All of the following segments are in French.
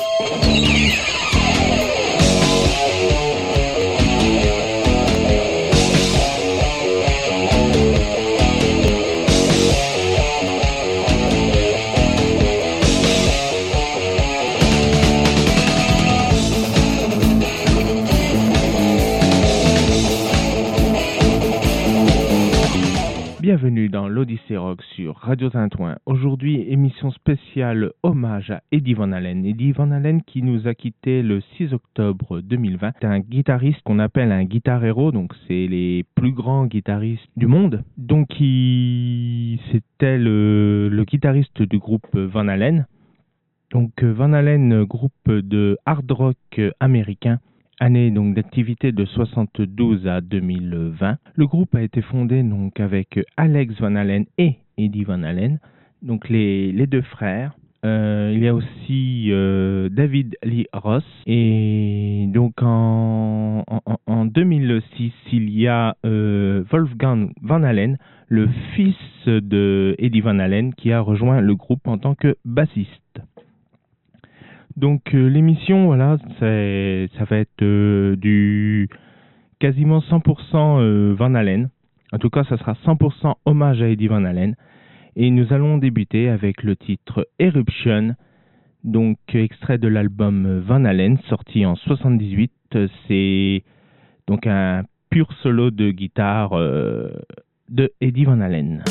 Thank you. Radio Tintouin. Aujourd'hui, émission spéciale hommage à Eddie Van Halen. Eddie Van Halen qui nous a quitté le 6 octobre 2020. C'est un guitariste qu'on appelle un guitar héros, donc c'est les plus grands guitaristes du monde. Donc c'était le, le guitariste du groupe Van Halen. Donc Van Halen, groupe de hard rock américain année donc d'activité de 72 à 2020. Le groupe a été fondé donc avec Alex Van Halen et Eddie Van Halen, donc les, deux frères. Euh, il y a aussi euh, David Lee Ross et donc en, en, en 2006 il y a euh, Wolfgang Van Halen, le fils de Eddie Van Halen qui a rejoint le groupe en tant que bassiste. Donc l'émission, voilà, ça va être du quasiment 100% euh, Van Halen. En tout cas, ça sera 100% hommage à Eddie Van Halen. Et nous allons débuter avec le titre Eruption, donc extrait de l'album Van Halen, sorti en 78. C'est donc un pur solo de guitare de Eddie Van Halen.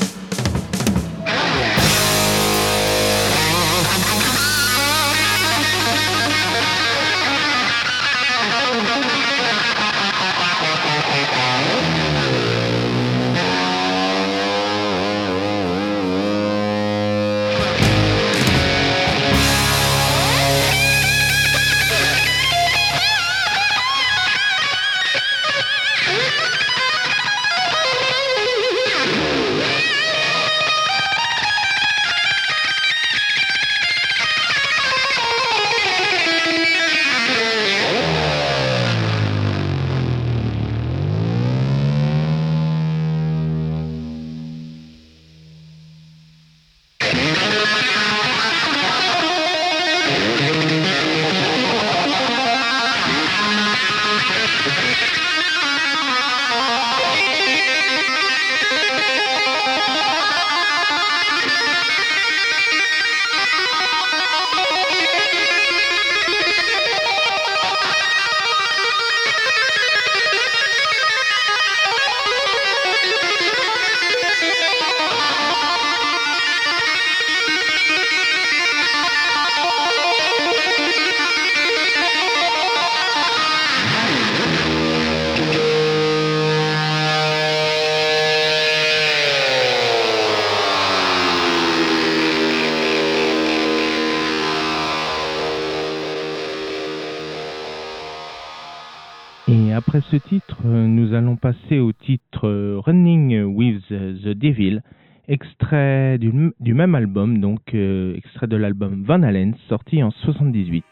Après ce titre, nous allons passer au titre Running with the Devil, extrait du, du même album, donc euh, extrait de l'album Van Halen, sorti en 78.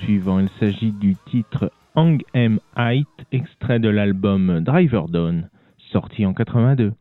Suivant. Il s'agit du titre Hang M Height, extrait de l'album Driver Dawn, sorti en 82.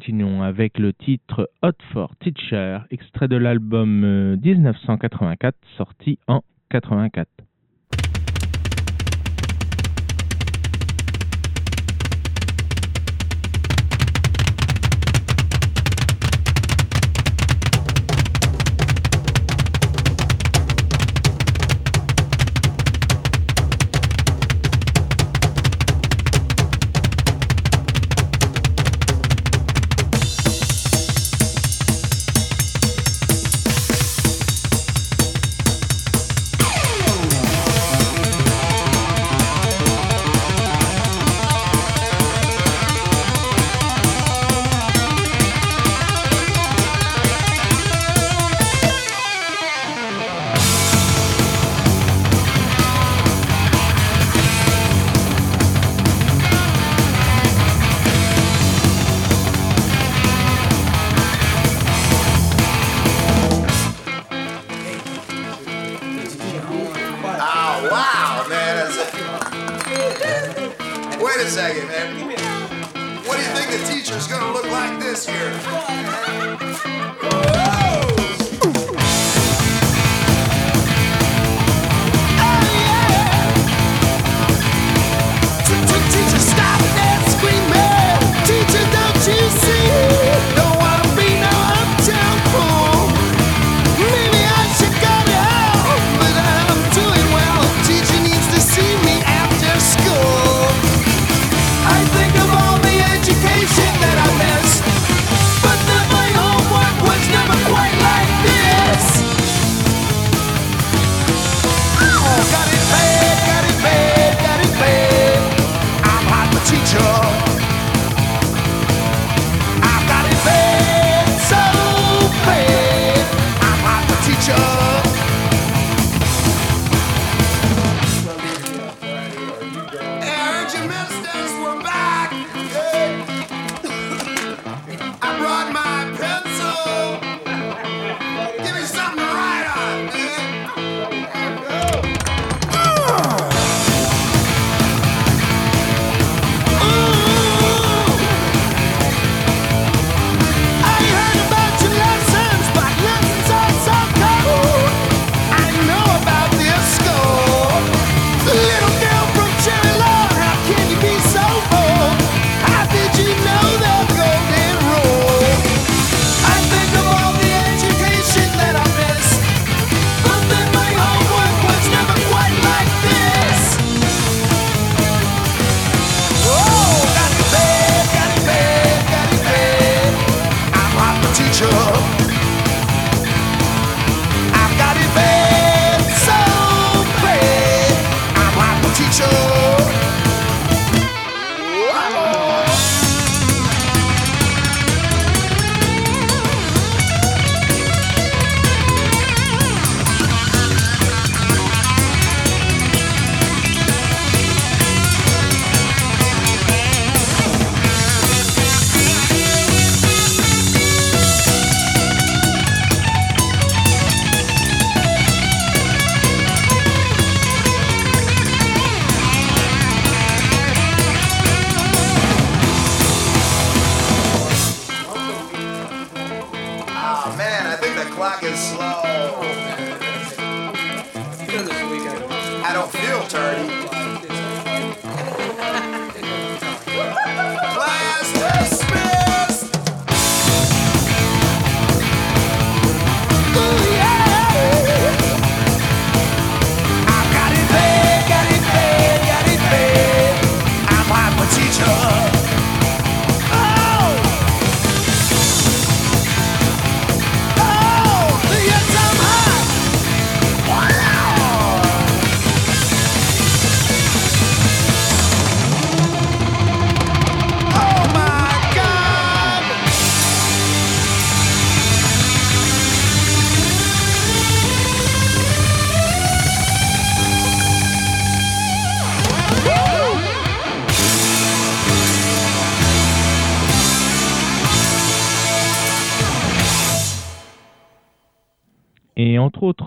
Continuons avec le titre Hot for Teacher, extrait de l'album 1984 euh, sorti en 84.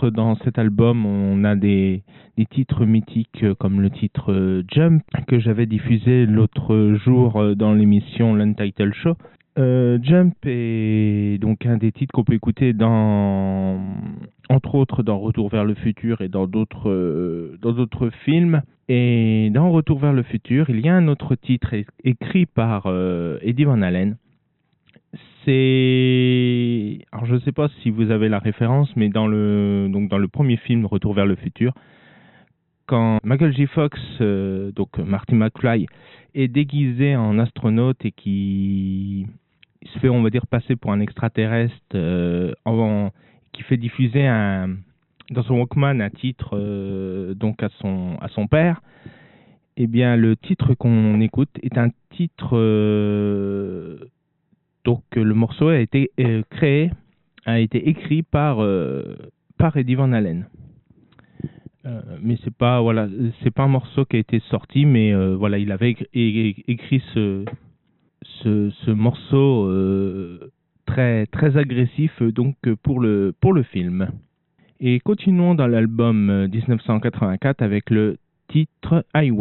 Dans cet album, on a des, titres mythiques euh, comme le titre euh, Jump que j'avais diffusé l'autre jour euh, dans l'émission l'Untitled Show. Jump est donc un des titres qu'on peut écouter dans, entre autres, dans Retour vers le futur et dans d'autres, dans d'autres films. Et dans Retour vers le futur, il y a un autre titre écrit par Eddie Van Halen c'est alors je ne sais pas si vous avez la référence, mais dans le donc dans le premier film Retour vers le futur, quand Michael J. Fox, euh, donc Marty McFly, est déguisé en astronaute et qui se fait, on va dire, passer pour un extraterrestre, euh, qui fait diffuser un, dans son Walkman un titre euh, donc à son à son père. Eh bien, le titre qu'on écoute est un titre donc euh, le morceau a été euh, créé, a été écrit par euh, par Eddie Van Halen. mais c'est pas voilà, c'est pas un morceau qui a été sorti, mais voilà, il avait écrit, ce, ce, ce morceau très agressif donc pour le pour le film. Et continuons dans l'album 1984 avec le titre I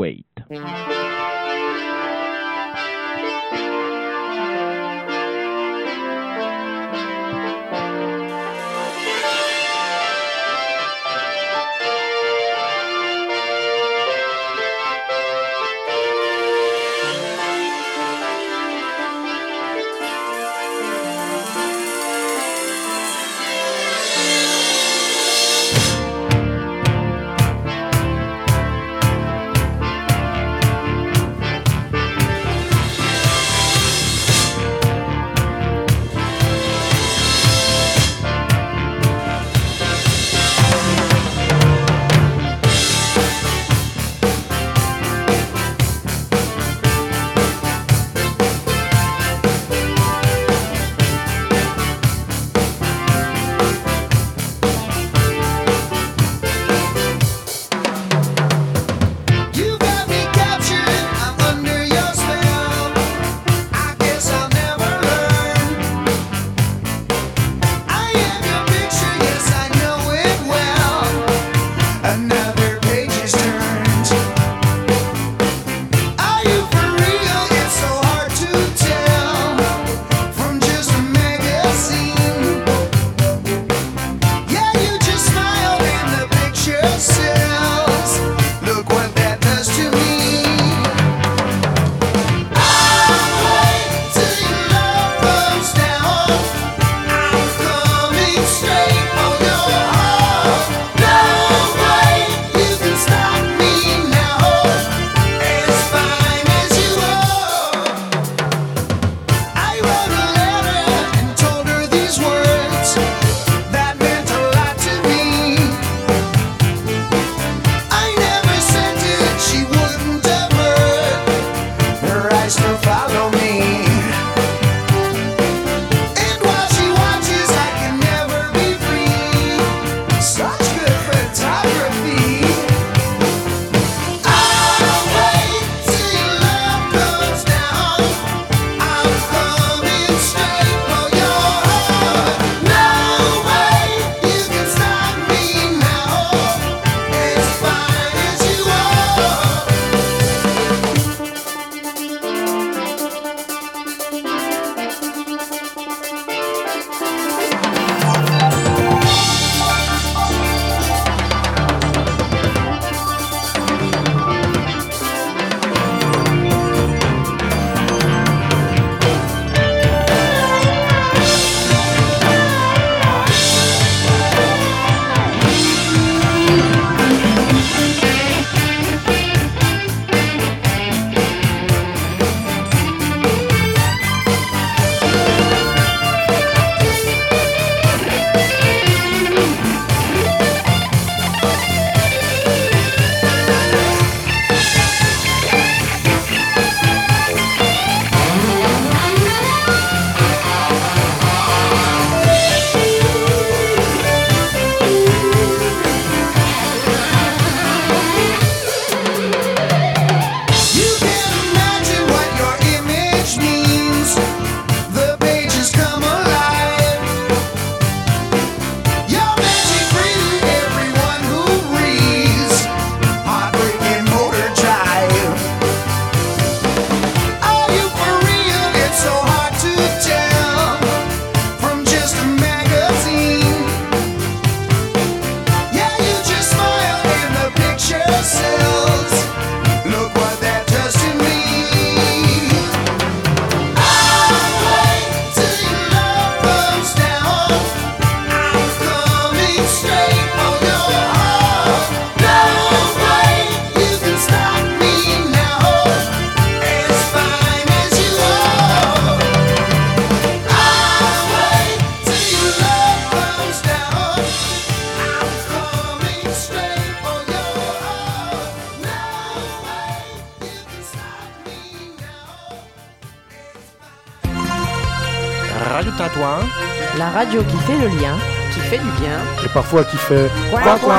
parfois qui fait quoi quoi.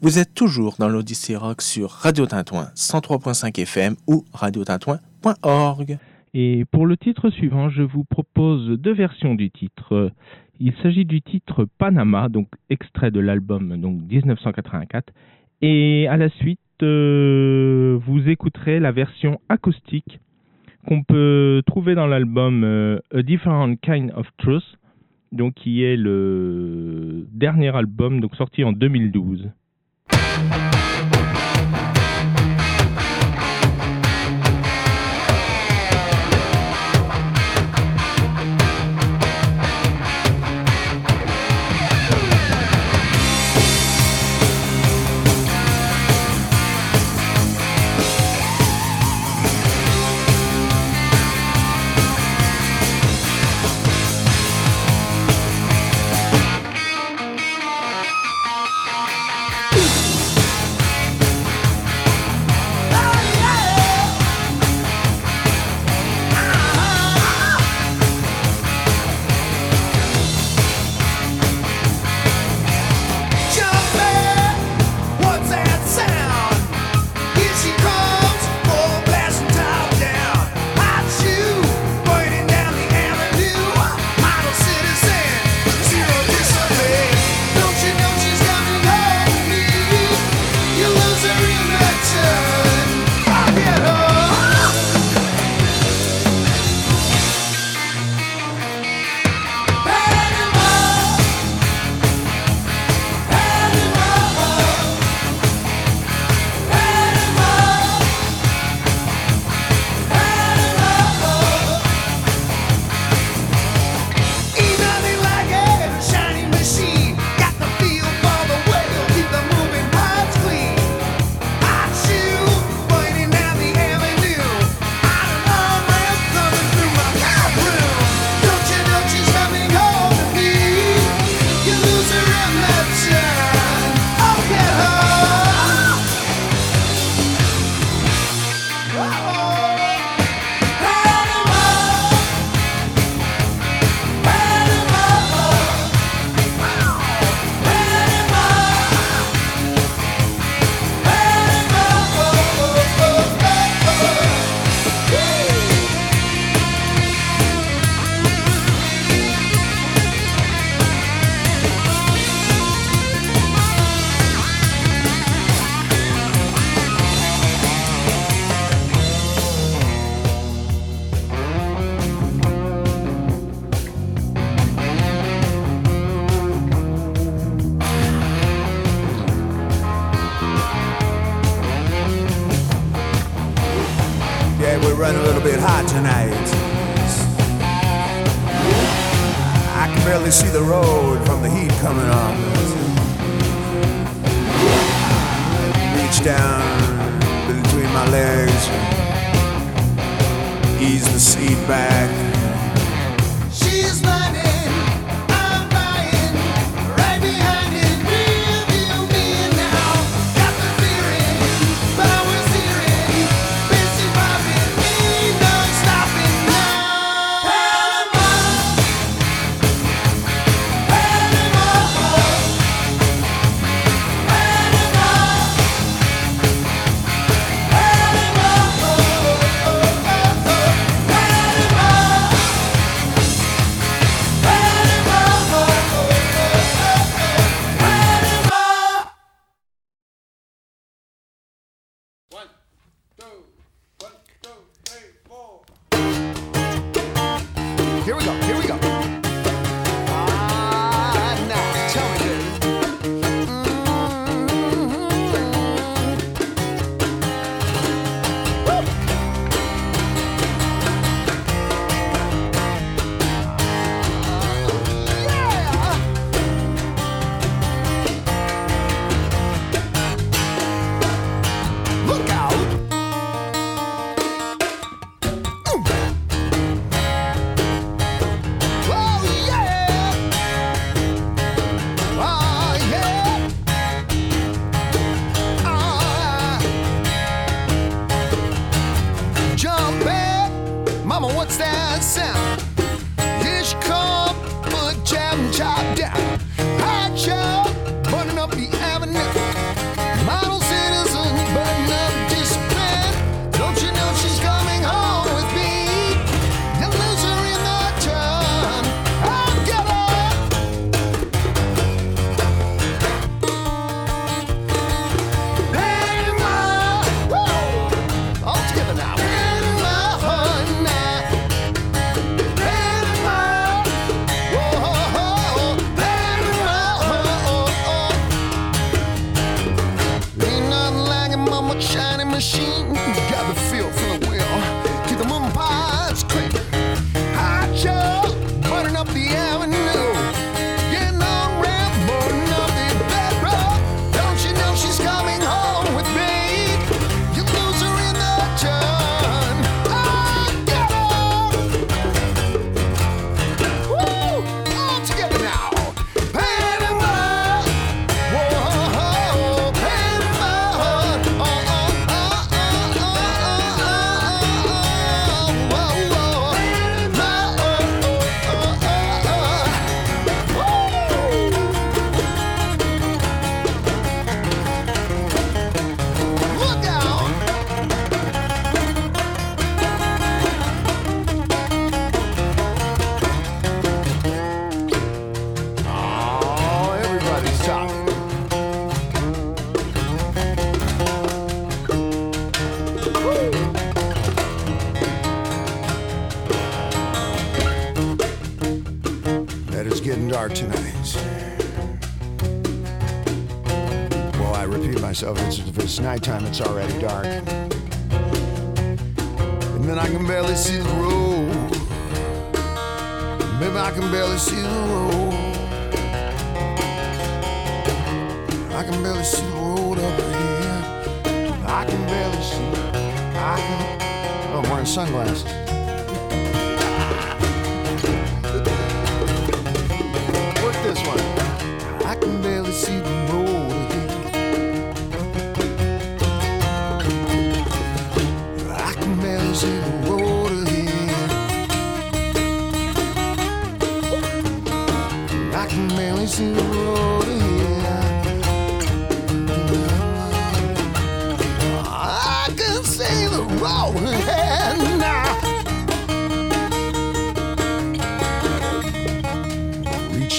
Vous êtes toujours dans l'Odyssée Rock sur Radio Tintouin 103.5 FM ou radiotintouin.org. Et pour le titre suivant, je vous propose deux versions du titre. Il s'agit du titre Panama, donc extrait de l'album donc 1984, et à la suite, euh, vous écouterez la version acoustique qu'on peut trouver dans l'album euh, A Different Kind of Truth, donc qui est le dernier album donc sorti en 2012.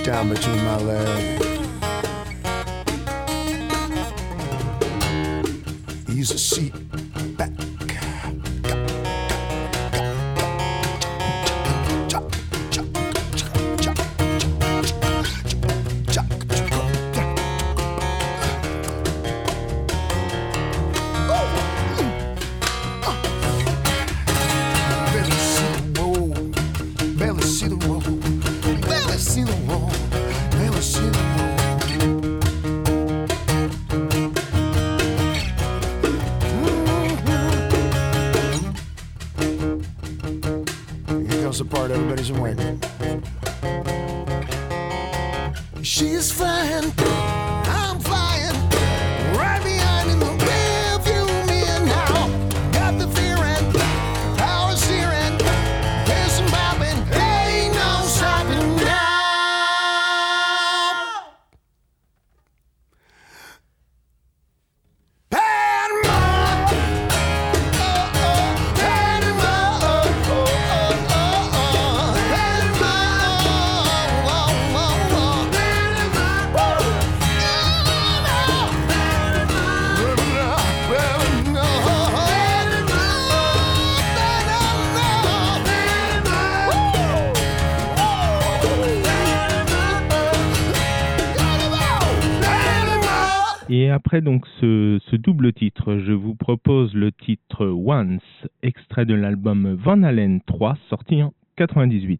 down between my legs. He's a seat Van Halen 3 sorti en 98.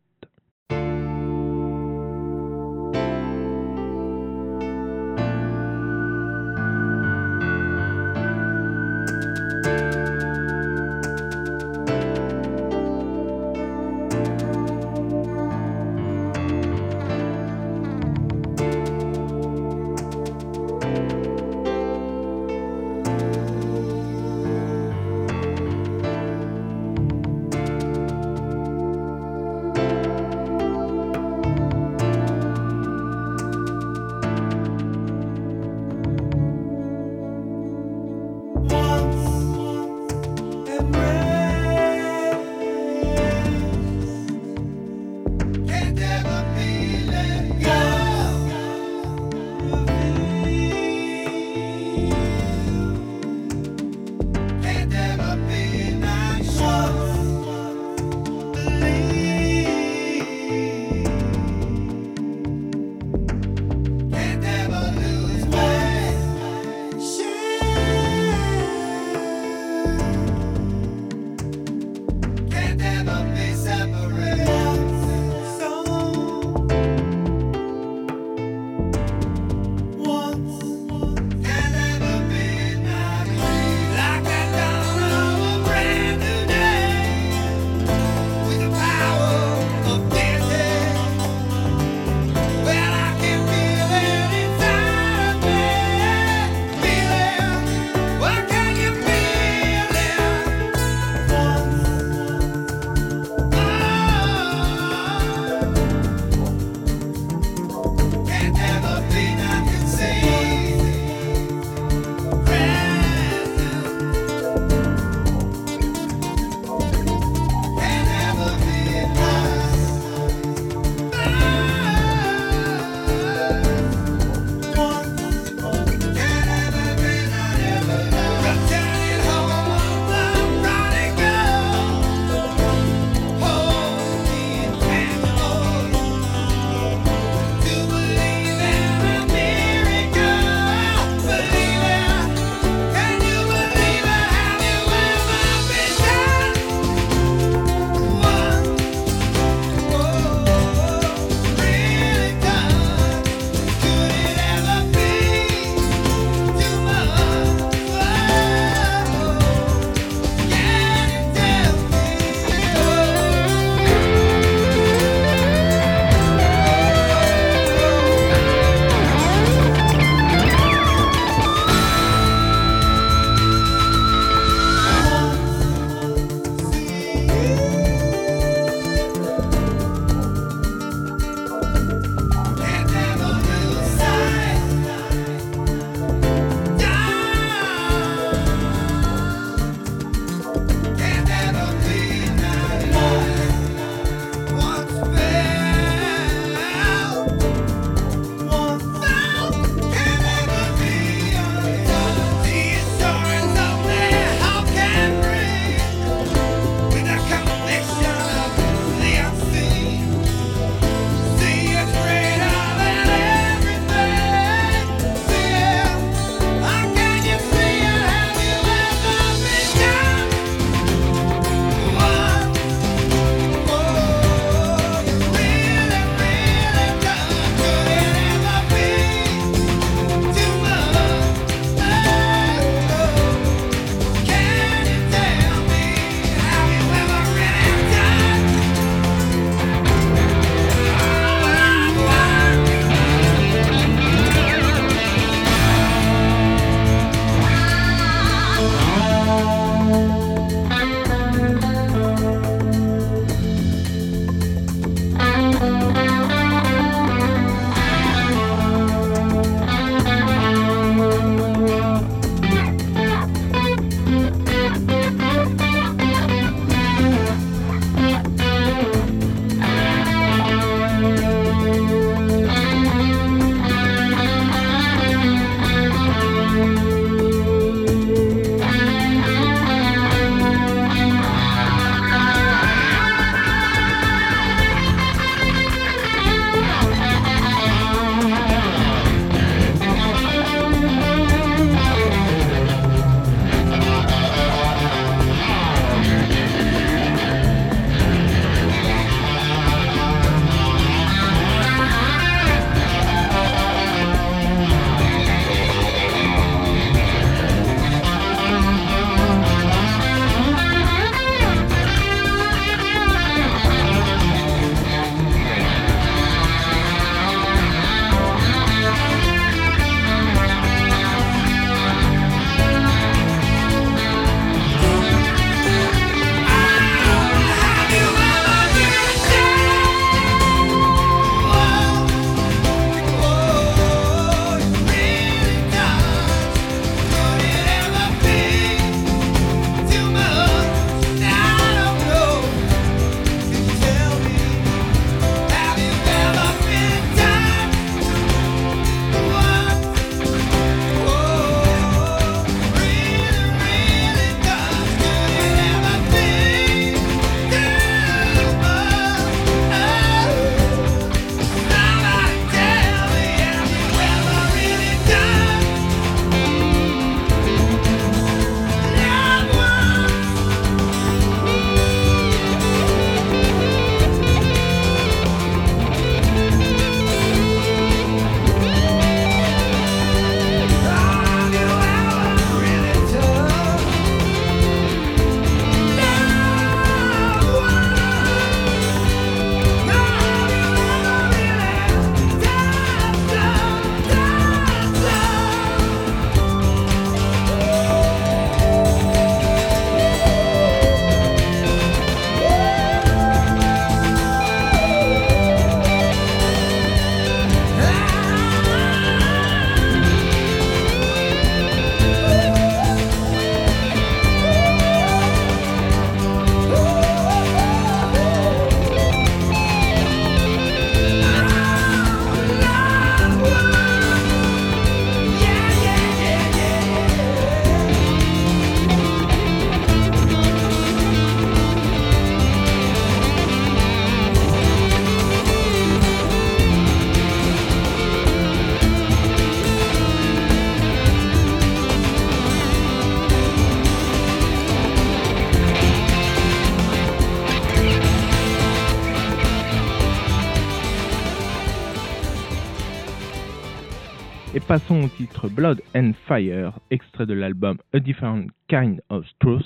Et passons au titre Blood and Fire, extrait de l'album A Different Kind of Truth,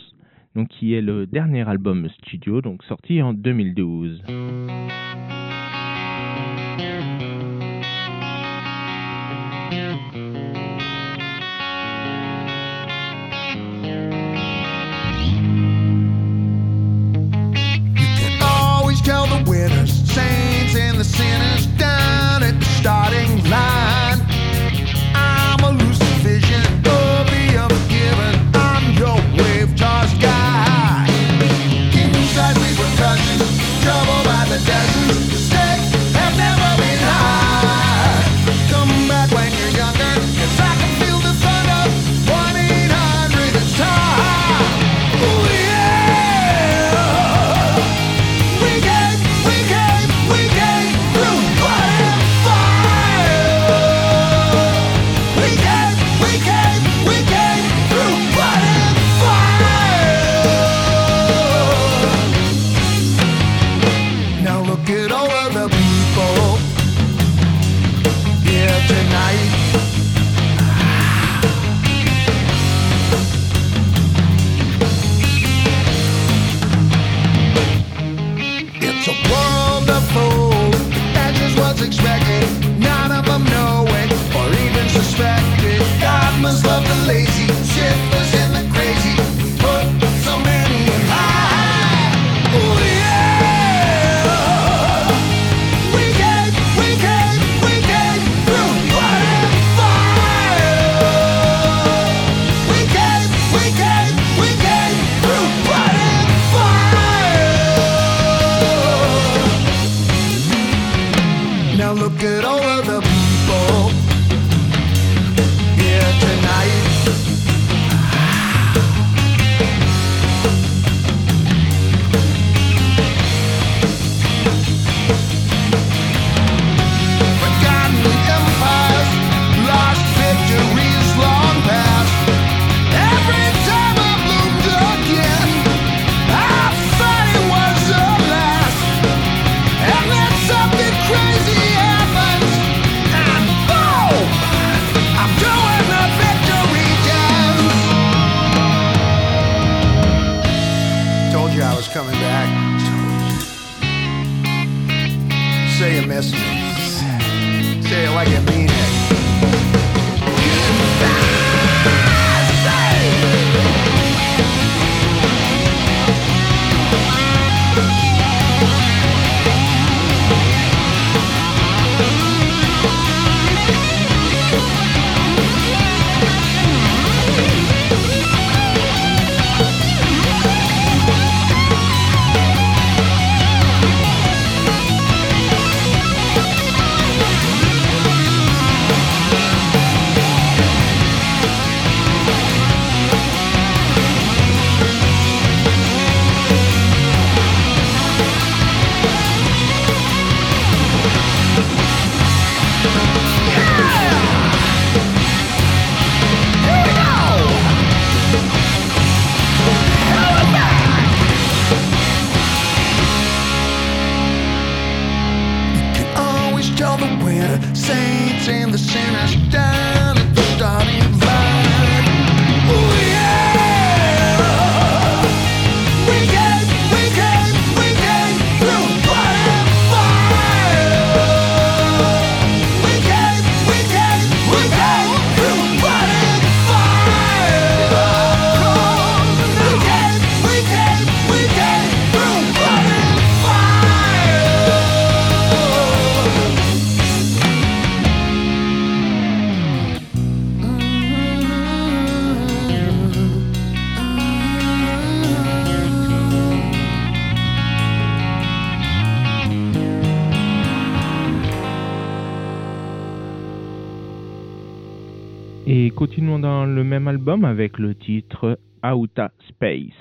donc qui est le dernier album studio, donc sorti en 2012. winners, saints sinners and the sinners die. même album avec le titre Outa Space.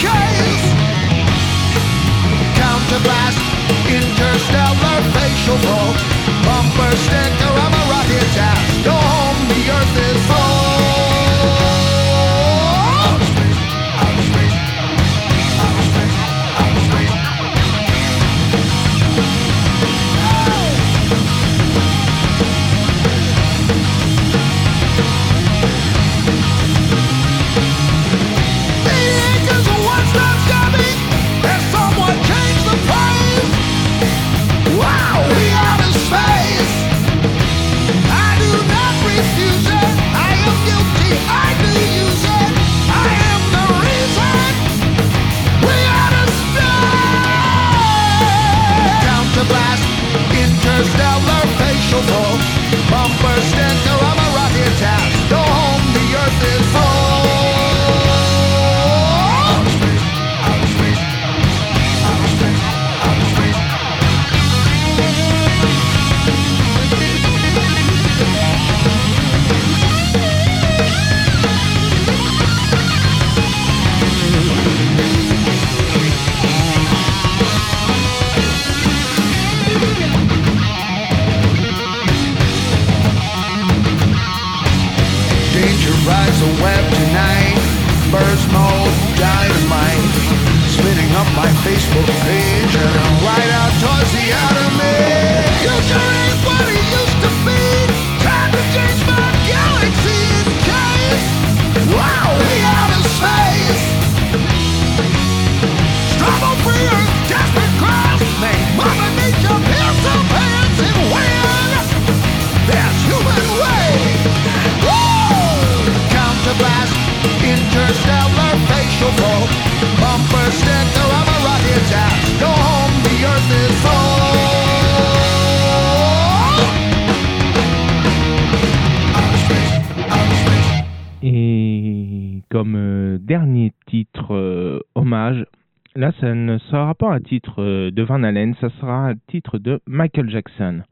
case. Counterblast, interstellar facial bolt, bumper sticker, I'm a rocket ass. Comme euh, dernier titre euh, hommage, là ça ne sera pas un titre euh, de Van Halen, ça sera un titre de Michael Jackson.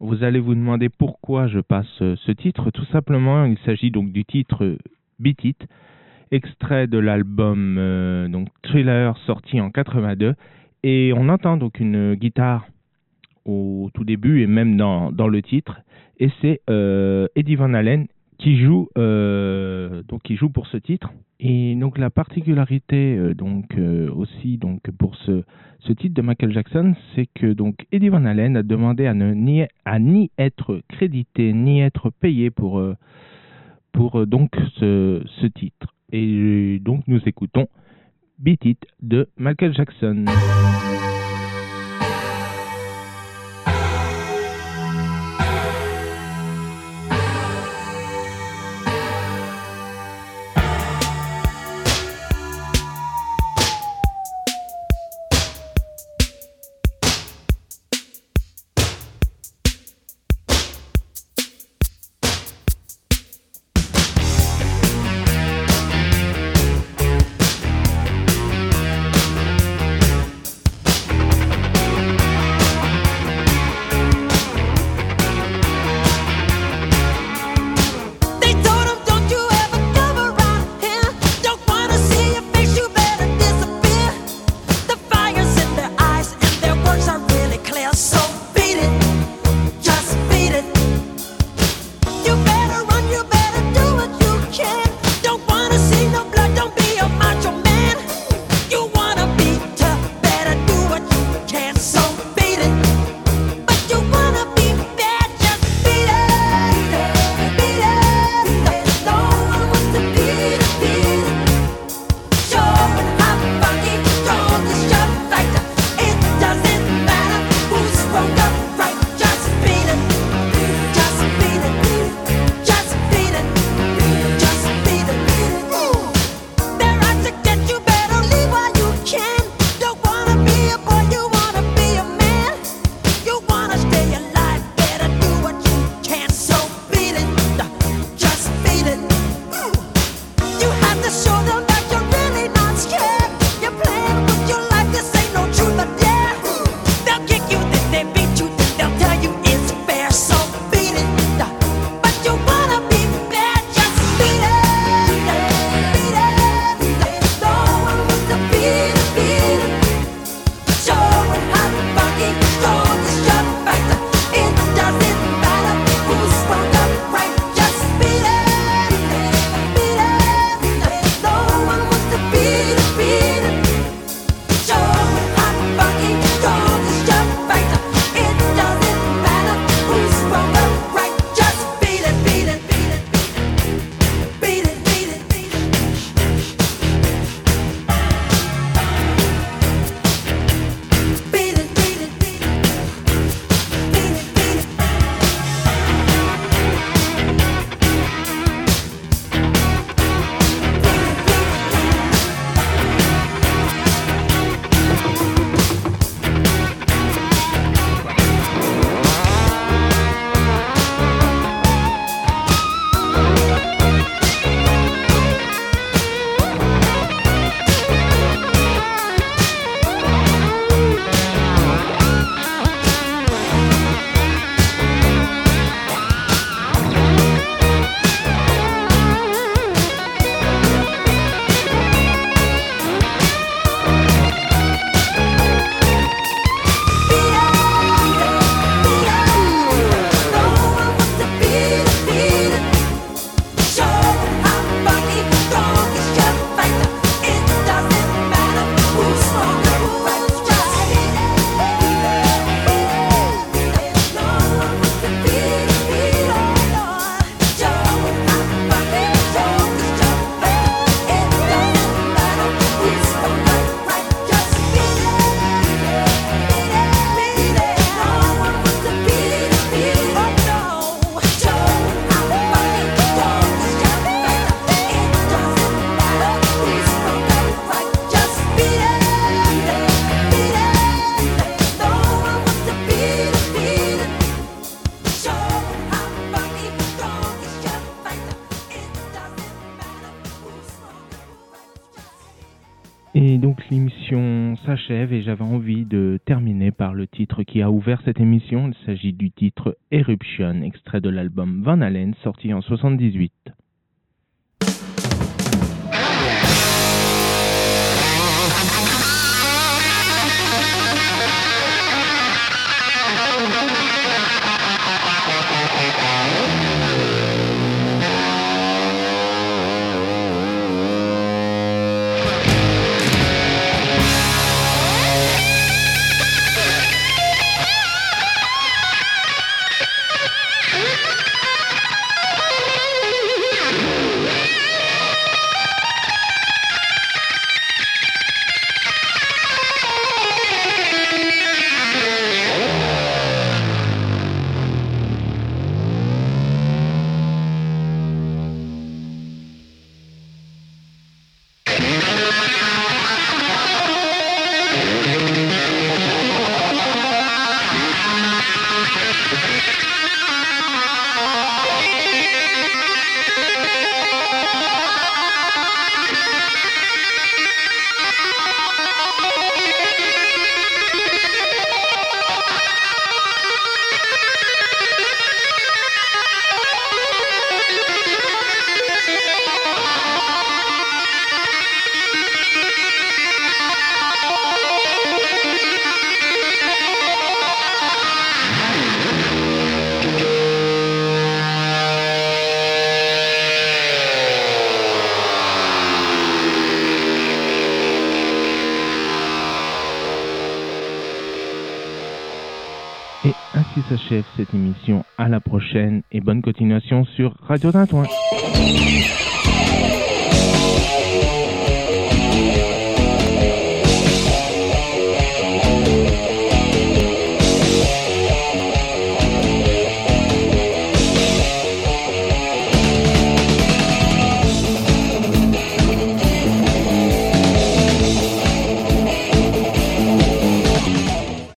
Vous allez vous demander pourquoi je passe ce titre. Tout simplement, il s'agit donc du titre Beat It, extrait de l'album Thriller sorti en 82. Et on entend donc une guitare au tout début et même dans, le titre. Et c'est Eddie Van Halen qui joue euh, donc qui joue pour ce titre. Et donc la particularité euh, donc euh, aussi donc pour ce ce titre de Michael Jackson, c'est que donc Eddie Van Halen a demandé à ne ni à ni être crédité ni être payé pour pour donc ce, ce titre. Et donc nous écoutons Beat It de Michael Jackson. Et j'avais envie de terminer par le titre qui a ouvert cette émission. Il s'agit du titre Eruption, extrait de l'album Van Halen sorti en 78. S'achève cette émission. À la prochaine et bonne continuation sur Radio Tintouin.